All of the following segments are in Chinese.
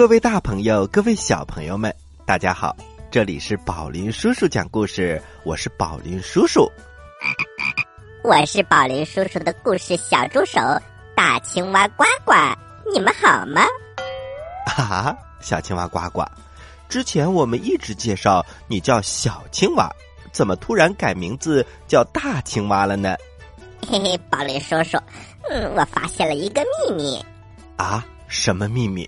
各位大朋友，各位小朋友们，大家好！这里是宝林叔叔讲故事，我是宝林叔叔。我是宝林叔叔的故事小助手大青蛙呱呱，你们好吗？啊，小青蛙呱呱，之前我们一直介绍你叫小青蛙，怎么突然改名字叫大青蛙了呢？嘿嘿，宝林叔叔，嗯，我发现了一个秘密。啊，什么秘密？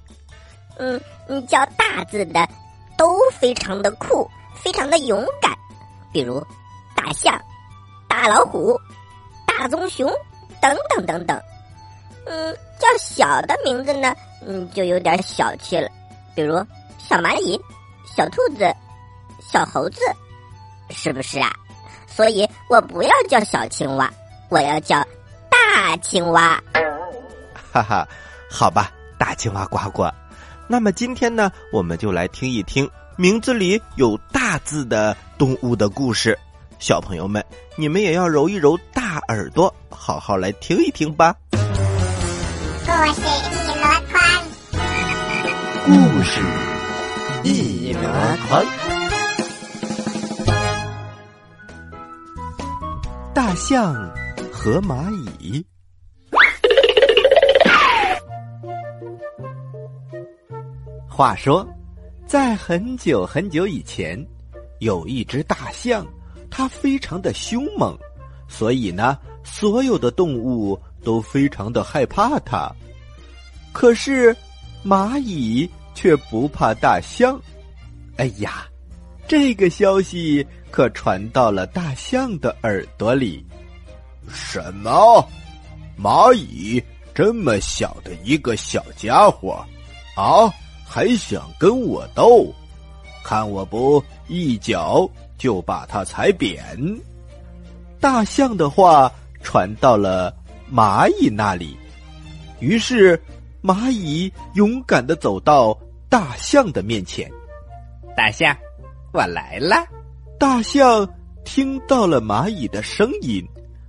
嗯，叫大字的都非常的酷，非常的勇敢，比如大象、大老虎、大棕熊等等等等。嗯，叫小的名字呢，嗯，就有点小气了，比如小蚂蚁、小兔子、小猴子，是不是啊？所以我不要叫小青蛙，我要叫大青蛙。哈哈，好吧，大青蛙呱呱。那么今天呢，我们就来听一听名字里有“大”字的动物的故事。小朋友们，你们也要揉一揉大耳朵，好好来听一听吧。故事一箩筐，故事一箩筐。大象和蚂蚁。话说，在很久很久以前，有一只大象，它非常的凶猛，所以呢，所有的动物都非常的害怕它。可是，蚂蚁却不怕大象。哎呀，这个消息可传到了大象的耳朵里。什么？蚂蚁这么小的一个小家伙，啊？还想跟我斗？看我不一脚就把他踩扁！大象的话传到了蚂蚁那里，于是蚂蚁勇敢的走到大象的面前。大象，我来了！大象听到了蚂蚁的声音，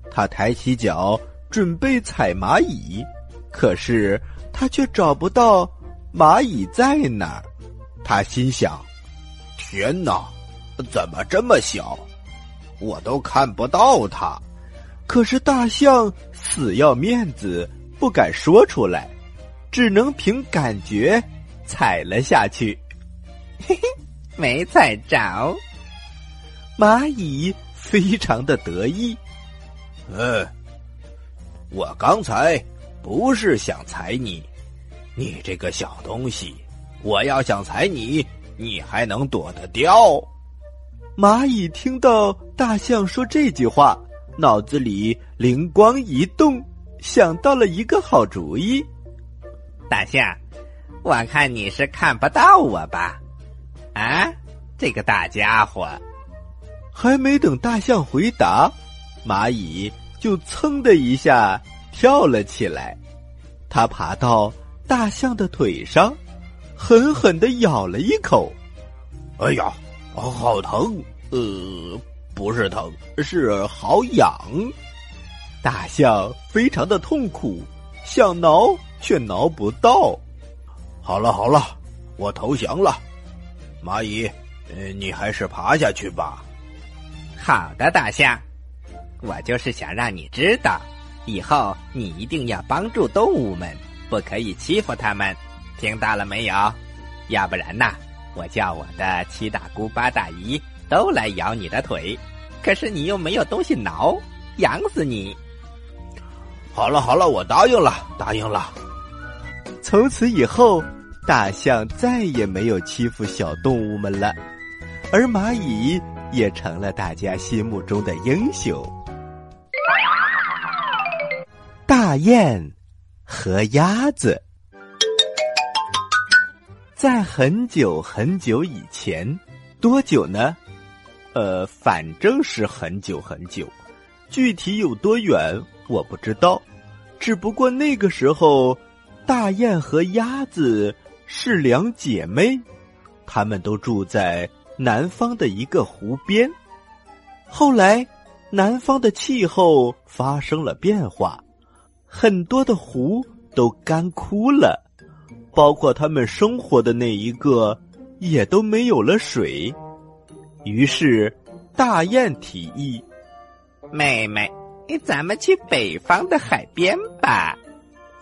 它抬起脚准备踩蚂蚁，可是它却找不到。蚂蚁在哪？他心想：“天哪，怎么这么小？我都看不到它。”可是大象死要面子，不敢说出来，只能凭感觉踩了下去。嘿嘿，没踩着。蚂蚁非常的得意。嗯，我刚才不是想踩你。你这个小东西，我要想踩你，你还能躲得掉？蚂蚁听到大象说这句话，脑子里灵光一动，想到了一个好主意。大象，我看你是看不到我吧？啊，这个大家伙！还没等大象回答，蚂蚁就噌的一下跳了起来，它爬到。大象的腿上，狠狠的咬了一口。哎呀，好疼！呃，不是疼，是好痒。大象非常的痛苦，想挠却挠不到。好了好了，我投降了。蚂蚁，呃，你还是爬下去吧。好的，大象，我就是想让你知道，以后你一定要帮助动物们。不可以欺负他们，听到了没有？要不然呐，我叫我的七大姑八大姨都来咬你的腿，可是你又没有东西挠，痒死你！好了好了，我答应了，答应了。从此以后，大象再也没有欺负小动物们了，而蚂蚁也成了大家心目中的英雄。大雁。和鸭子，在很久很久以前，多久呢？呃，反正是很久很久，具体有多远我不知道。只不过那个时候，大雁和鸭子是两姐妹，她们都住在南方的一个湖边。后来，南方的气候发生了变化。很多的湖都干枯了，包括他们生活的那一个，也都没有了水。于是，大雁提议：“妹妹，咱们去北方的海边吧。”“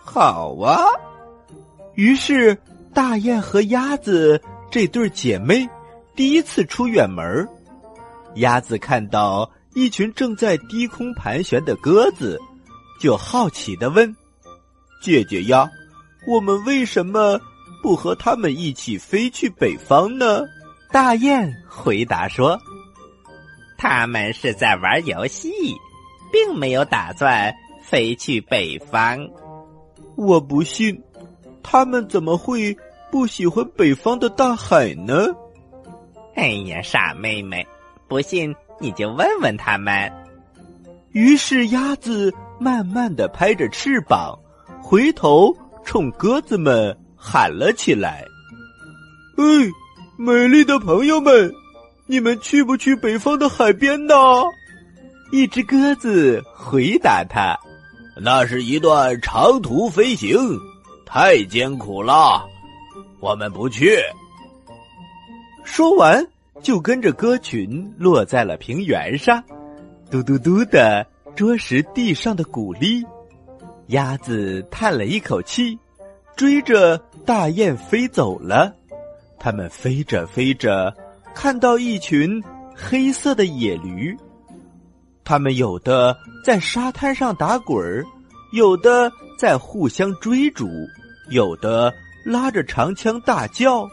好啊！”于是，大雁和鸭子这对姐妹第一次出远门。鸭子看到一群正在低空盘旋的鸽子，就好奇的问：“姐姐呀，我们为什么不和他们一起飞去北方呢？”大雁回答说：“他们是在玩游戏，并没有打算飞去北方。”我不信，他们怎么会不喜欢北方的大海呢？哎呀，傻妹妹，不信你就问问他们。于是鸭子慢慢的拍着翅膀，回头冲鸽子们喊了起来：“哎！”美丽的朋友们，你们去不去北方的海边呢？一只鸽子回答他：“那是一段长途飞行，太艰苦了，我们不去。”说完，就跟着鸽群落在了平原上，嘟嘟嘟的啄食地上的谷粒。鸭子叹了一口气，追着大雁飞走了。他们飞着飞着，看到一群黑色的野驴。他们有的在沙滩上打滚儿，有的在互相追逐，有的拉着长枪大叫：“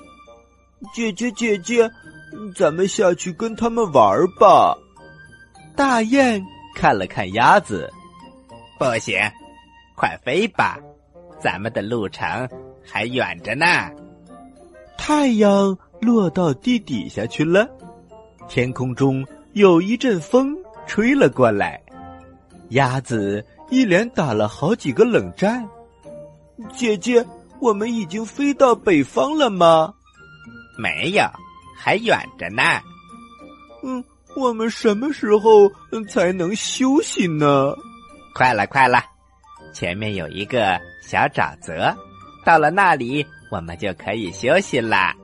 姐姐，姐姐，咱们下去跟他们玩吧！”大雁看了看鸭子，不行，快飞吧，咱们的路程还远着呢。太阳落到地底下去了，天空中有一阵风吹了过来，鸭子一连打了好几个冷战。姐姐，我们已经飞到北方了吗？没有，还远着呢。嗯，我们什么时候才能休息呢？快了，快了，前面有一个小沼泽，到了那里。我们就可以休息啦。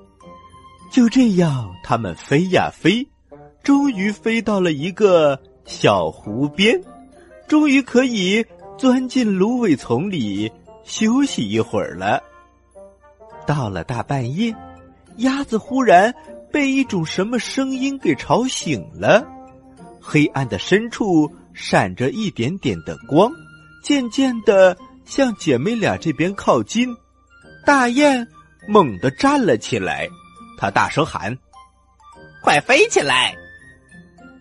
就这样，他们飞呀飞，终于飞到了一个小湖边，终于可以钻进芦苇丛里休息一会儿了。到了大半夜，鸭子忽然被一种什么声音给吵醒了。黑暗的深处闪着一点点的光，渐渐的向姐妹俩这边靠近。大雁猛地站了起来，他大声喊：“快飞起来！”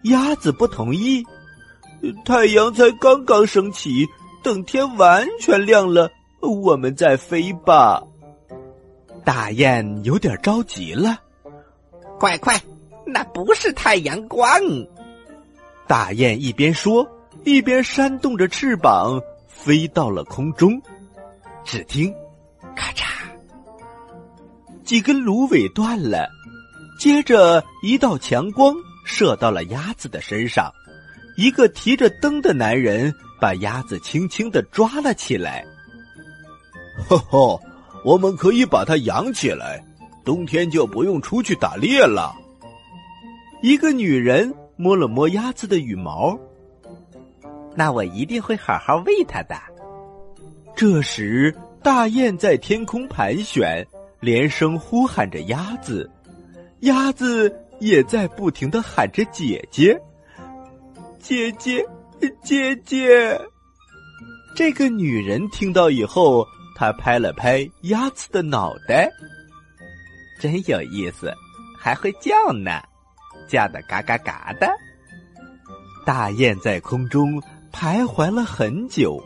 鸭子不同意：“太阳才刚刚升起，等天完全亮了，我们再飞吧。”大雁有点着急了：“快快，那不是太阳光！”大雁一边说，一边扇动着翅膀飞到了空中。只听。咔嚓！几根芦苇断了，接着一道强光射到了鸭子的身上。一个提着灯的男人把鸭子轻轻的抓了起来。吼吼，我们可以把它养起来，冬天就不用出去打猎了。一个女人摸了摸鸭子的羽毛，那我一定会好好喂它的。这时。大雁在天空盘旋，连声呼喊着鸭子，鸭子也在不停的喊着姐姐，姐姐，姐姐。这个女人听到以后，她拍了拍鸭子的脑袋，真有意思，还会叫呢，叫的嘎嘎嘎的。大雁在空中徘徊了很久，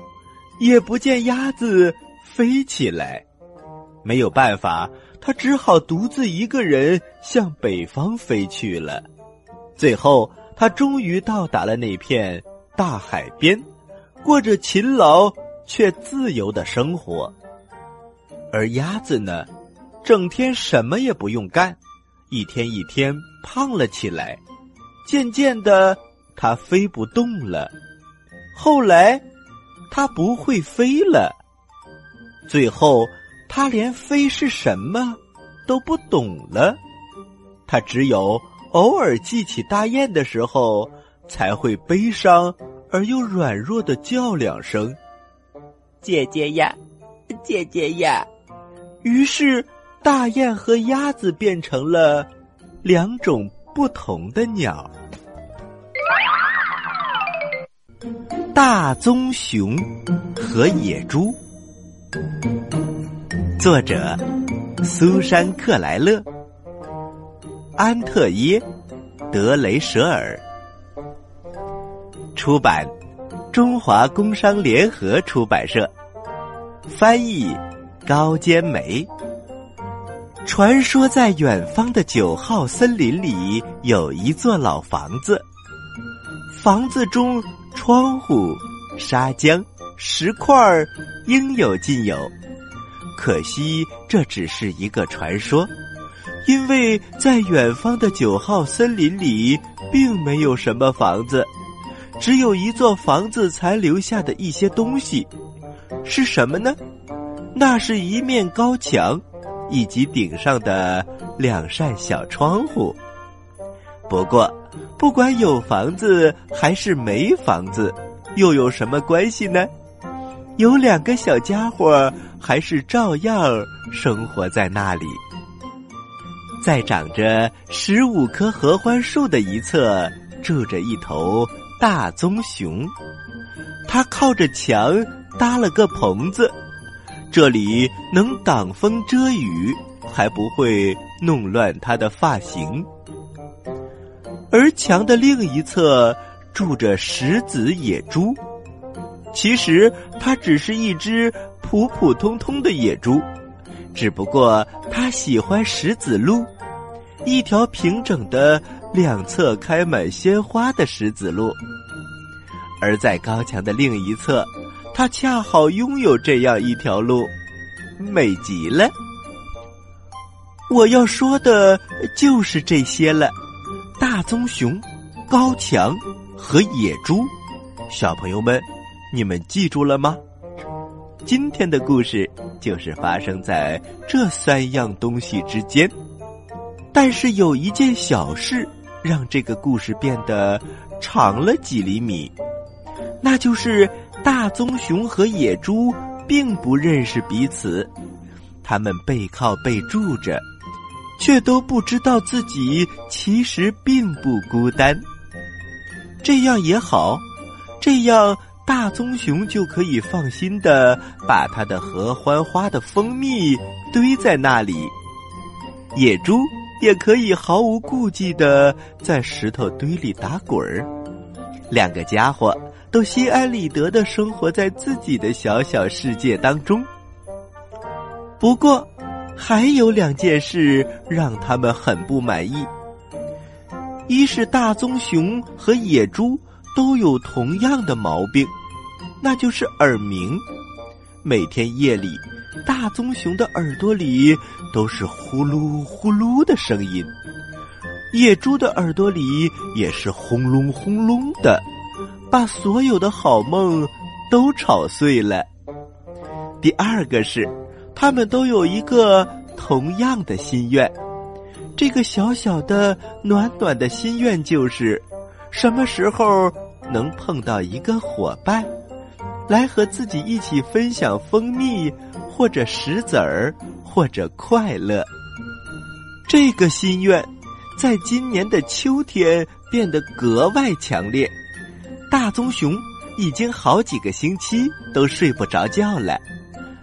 也不见鸭子。飞起来，没有办法，它只好独自一个人向北方飞去了。最后，他终于到达了那片大海边，过着勤劳却自由的生活。而鸭子呢，整天什么也不用干，一天一天胖了起来。渐渐的，它飞不动了。后来，它不会飞了。最后，它连飞是什么都不懂了。它只有偶尔记起大雁的时候，才会悲伤而又软弱的叫两声：“姐姐呀，姐姐呀。”于是，大雁和鸭子变成了两种不同的鸟。大棕熊和野猪，作者苏珊·克莱勒，安特耶·德雷舍尔，出版中华工商联合出版社，翻译高坚梅。传说在远方的九号森林里有一座老房子，房子中。窗户、砂浆、石块儿应有尽有，可惜这只是一个传说，因为在远方的九号森林里并没有什么房子，只有一座房子残留下的一些东西，是什么呢？那是一面高墙，以及顶上的两扇小窗户。不过。不管有房子还是没房子，又有什么关系呢？有两个小家伙还是照样生活在那里。在长着十五棵合欢树的一侧，住着一头大棕熊。它靠着墙搭了个棚子，这里能挡风遮雨，还不会弄乱他的发型。而墙的另一侧住着石子野猪，其实它只是一只普普通通的野猪，只不过它喜欢石子路，一条平整的、两侧开满鲜花的石子路。而在高墙的另一侧，它恰好拥有这样一条路，美极了。我要说的就是这些了。大棕熊、高墙和野猪，小朋友们，你们记住了吗？今天的故事就是发生在这三样东西之间。但是有一件小事让这个故事变得长了几厘米，那就是大棕熊和野猪并不认识彼此，他们背靠背住着。却都不知道自己其实并不孤单。这样也好，这样大棕熊就可以放心的把它的合欢花的蜂蜜堆在那里，野猪也可以毫无顾忌的在石头堆里打滚儿。两个家伙都心安理得的生活在自己的小小世界当中。不过。还有两件事让他们很不满意。一是大棕熊和野猪都有同样的毛病，那就是耳鸣。每天夜里，大棕熊的耳朵里都是呼噜呼噜的声音，野猪的耳朵里也是轰隆轰隆的，把所有的好梦都吵碎了。第二个是。他们都有一个同样的心愿，这个小小的暖暖的心愿就是：什么时候能碰到一个伙伴，来和自己一起分享蜂蜜，或者石子儿，或者快乐。这个心愿，在今年的秋天变得格外强烈。大棕熊已经好几个星期都睡不着觉了。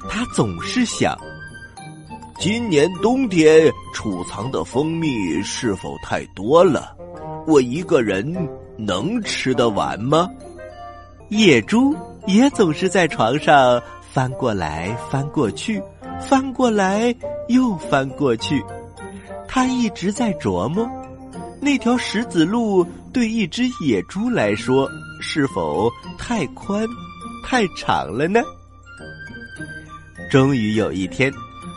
他总是想：今年冬天储藏的蜂蜜是否太多了？我一个人能吃得完吗？野猪也总是在床上翻过来翻过去，翻过来又翻过去。他一直在琢磨，那条石子路对一只野猪来说是否太宽、太长了呢？终于有一天，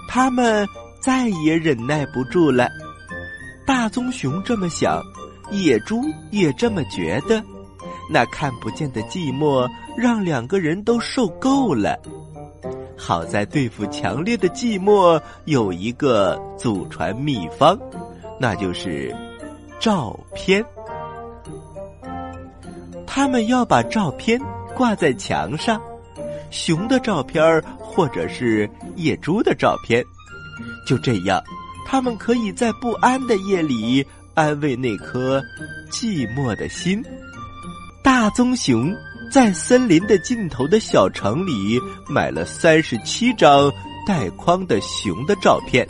他们再也忍耐不住了。大棕熊这么想，野猪也这么觉得。那看不见的寂寞让两个人都受够了。好在对付强烈的寂寞有一个祖传秘方，那就是照片。他们要把照片挂在墙上，熊的照片或者是野猪的照片。就这样，他们可以在不安的夜里安慰那颗寂寞的心。大棕熊在森林的尽头的小城里买了三十七张带框的熊的照片，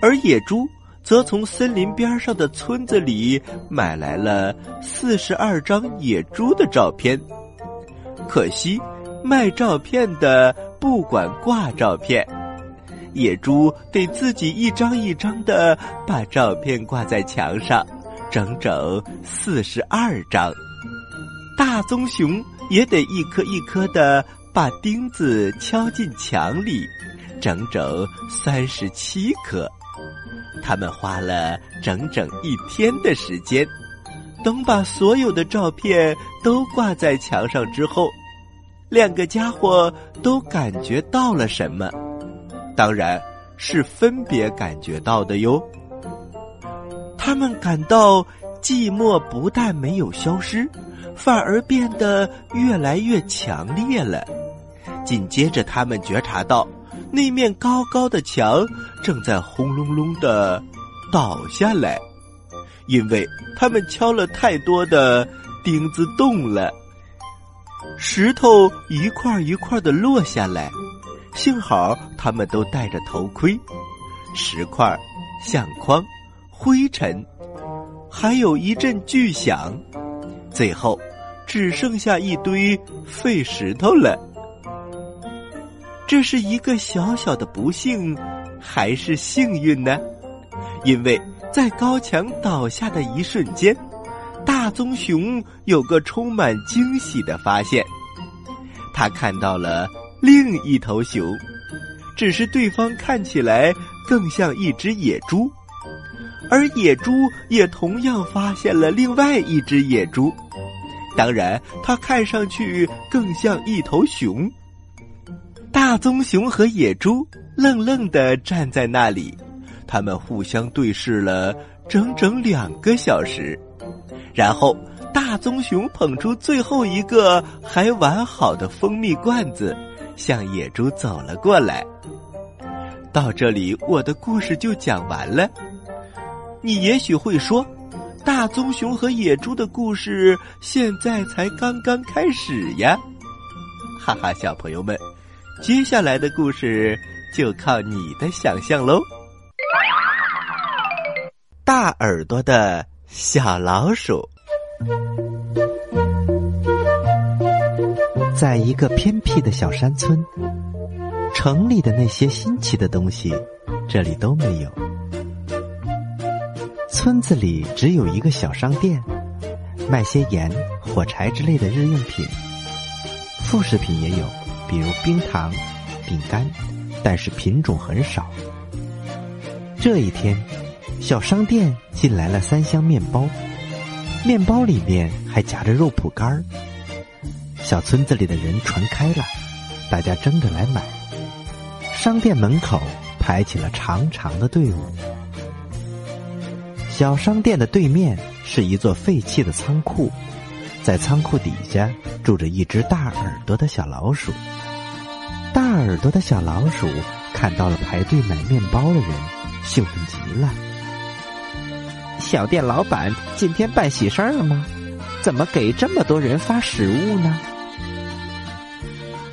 而野猪则从森林边上的村子里买来了四十二张野猪的照片。可惜，卖照片的不管挂照片。野猪得自己一张一张的把照片挂在墙上，整整四十二张。大棕熊也得一颗一颗的把钉子敲进墙里，整整三十七颗。他们花了整整一天的时间。等把所有的照片都挂在墙上之后，两个家伙都感觉到了什么。当然是分别感觉到的哟。他们感到寂寞不但没有消失，反而变得越来越强烈了。紧接着，他们觉察到那面高高的墙正在轰隆隆的倒下来，因为他们敲了太多的钉子洞了，石头一块一块的落下来。幸好他们都戴着头盔，石块、相框、灰尘，还有一阵巨响，最后只剩下一堆废石头了。这是一个小小的不幸，还是幸运呢？因为在高墙倒下的一瞬间，大棕熊有个充满惊喜的发现，他看到了。另一头熊，只是对方看起来更像一只野猪，而野猪也同样发现了另外一只野猪。当然，它看上去更像一头熊。大棕熊和野猪愣愣的站在那里，他们互相对视了整整两个小时，然后大棕熊捧出最后一个还完好的蜂蜜罐子。向野猪走了过来。到这里，我的故事就讲完了。你也许会说，大棕熊和野猪的故事现在才刚刚开始呀！哈哈，小朋友们，接下来的故事就靠你的想象喽。大耳朵的小老鼠。在一个偏僻的小山村，城里的那些新奇的东西，这里都没有。村子里只有一个小商店，卖些盐、火柴之类的日用品，副食品也有，比如冰糖、饼干，但是品种很少。这一天，小商店进来了三箱面包，面包里面还夹着肉脯干儿。小村子里的人传开了，大家争着来买。商店门口排起了长长的队伍。小商店的对面是一座废弃的仓库，在仓库底下住着一只大耳朵的小老鼠。耳朵的小老鼠看到了排队买面包的人，兴奋极了。小店老板今天办喜事儿了吗？怎么给这么多人发食物呢？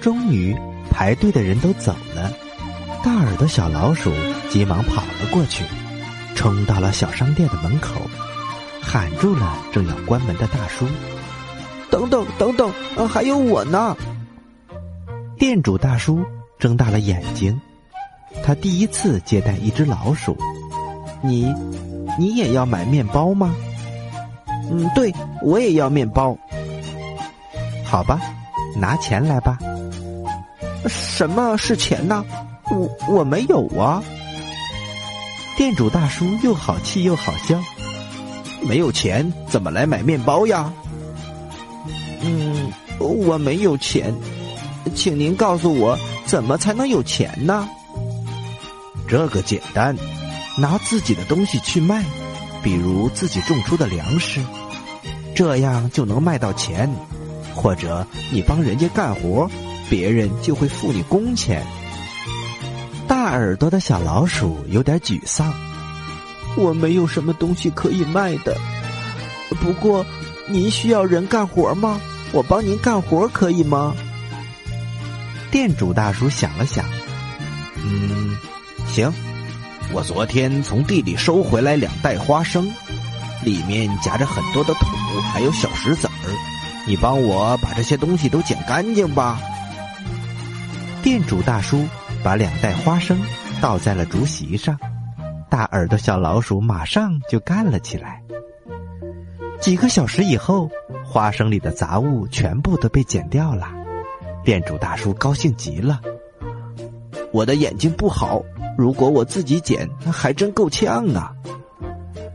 终于，排队的人都走了，大耳朵小老鼠急忙跑了过去，冲到了小商店的门口，喊住了正要关门的大叔：“等等，等等，还有我呢！”店主大叔睁大了眼睛，他第一次接待一只老鼠。你，你也要买面包吗？嗯，对，我也要面包。好吧，拿钱来吧。什么是钱呢？我我没有啊！店主大叔又好气又好笑，没有钱怎么来买面包呀？嗯，我没有钱，请您告诉我怎么才能有钱呢？这个简单，拿自己的东西去卖，比如自己种出的粮食，这样就能卖到钱。或者你帮人家干活，别人就会付你工钱。大耳朵的小老鼠有点沮丧，我没有什么东西可以卖的。不过，您需要人干活吗？我帮您干活可以吗？店主大叔想了想，嗯，行。我昨天从地里收回来两袋花生，里面夹着很多的土，还有小石子儿。你帮我把这些东西都捡干净吧。店主大叔把两袋花生倒在了竹席上，大耳朵小老鼠马上就干了起来。几个小时以后，花生里的杂物全部都被剪掉了。店主大叔高兴极了。我的眼睛不好，如果我自己剪，那还真够呛啊！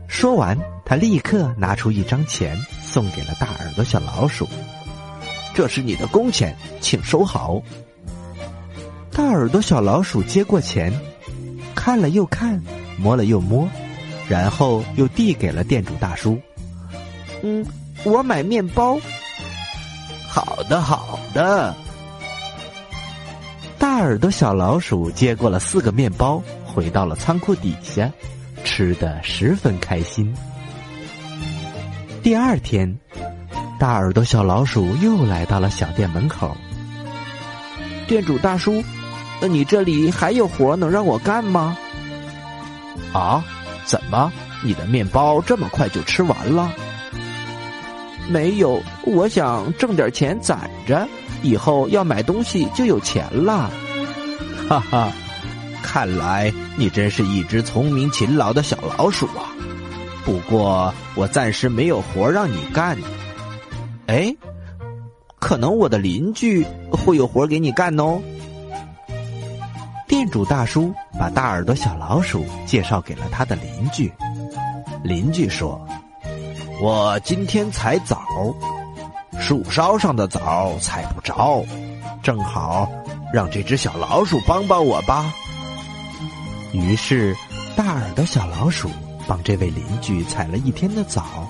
说完，他立刻拿出一张钱，送给了大耳朵小老鼠。这是你的工钱，请收好。大耳朵小老鼠接过钱，看了又看，摸了又摸，然后又递给了店主大叔。嗯，我买面包。好的，好的。大耳朵小老鼠接过了四个面包，回到了仓库底下，吃的十分开心。第二天，大耳朵小老鼠又来到了小店门口。店主大叔，那你这里还有活能让我干吗？啊？怎么？你的面包这么快就吃完了？没有，我想挣点钱攒着。以后要买东西就有钱了，哈哈！看来你真是一只聪明勤劳的小老鼠啊。不过我暂时没有活让你干。哎，可能我的邻居会有活给你干哦。店主大叔把大耳朵小老鼠介绍给了他的邻居。邻居说：“我今天采枣。”树梢上的枣采不着，正好让这只小老鼠帮帮我吧。于是，大耳朵小老鼠帮这位邻居采了一天的枣。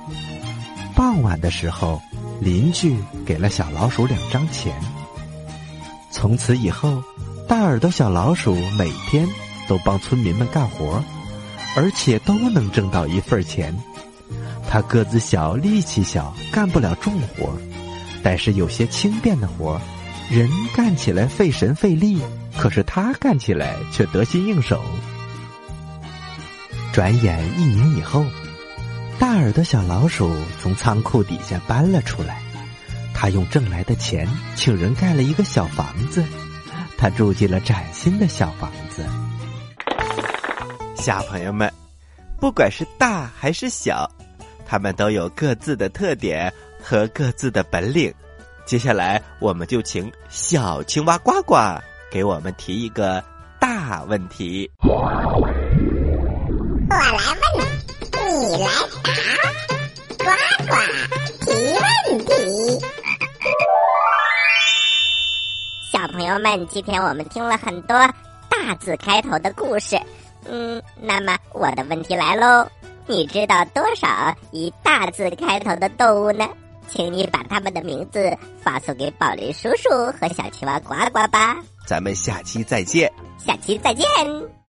傍晚的时候，邻居给了小老鼠两张钱。从此以后，大耳朵小老鼠每天都帮村民们干活，而且都能挣到一份钱。他个子小，力气小，干不了重活。但是有些轻便的活人干起来费神费力，可是他干起来却得心应手。转眼一年以后，大耳朵小老鼠从仓库底下搬了出来，他用挣来的钱请人盖了一个小房子，他住进了崭新的小房子。小朋友们，不管是大还是小，他们都有各自的特点。和各自的本领，接下来我们就请小青蛙呱呱给我们提一个大问题。我来问，你来答，呱呱提问题。小朋友们，今天我们听了很多大字开头的故事，嗯，那么我的问题来喽，你知道多少以大字开头的动物呢？请你把他们的名字发送给宝林叔叔和小青蛙呱呱吧。咱们下期再见。下期再见。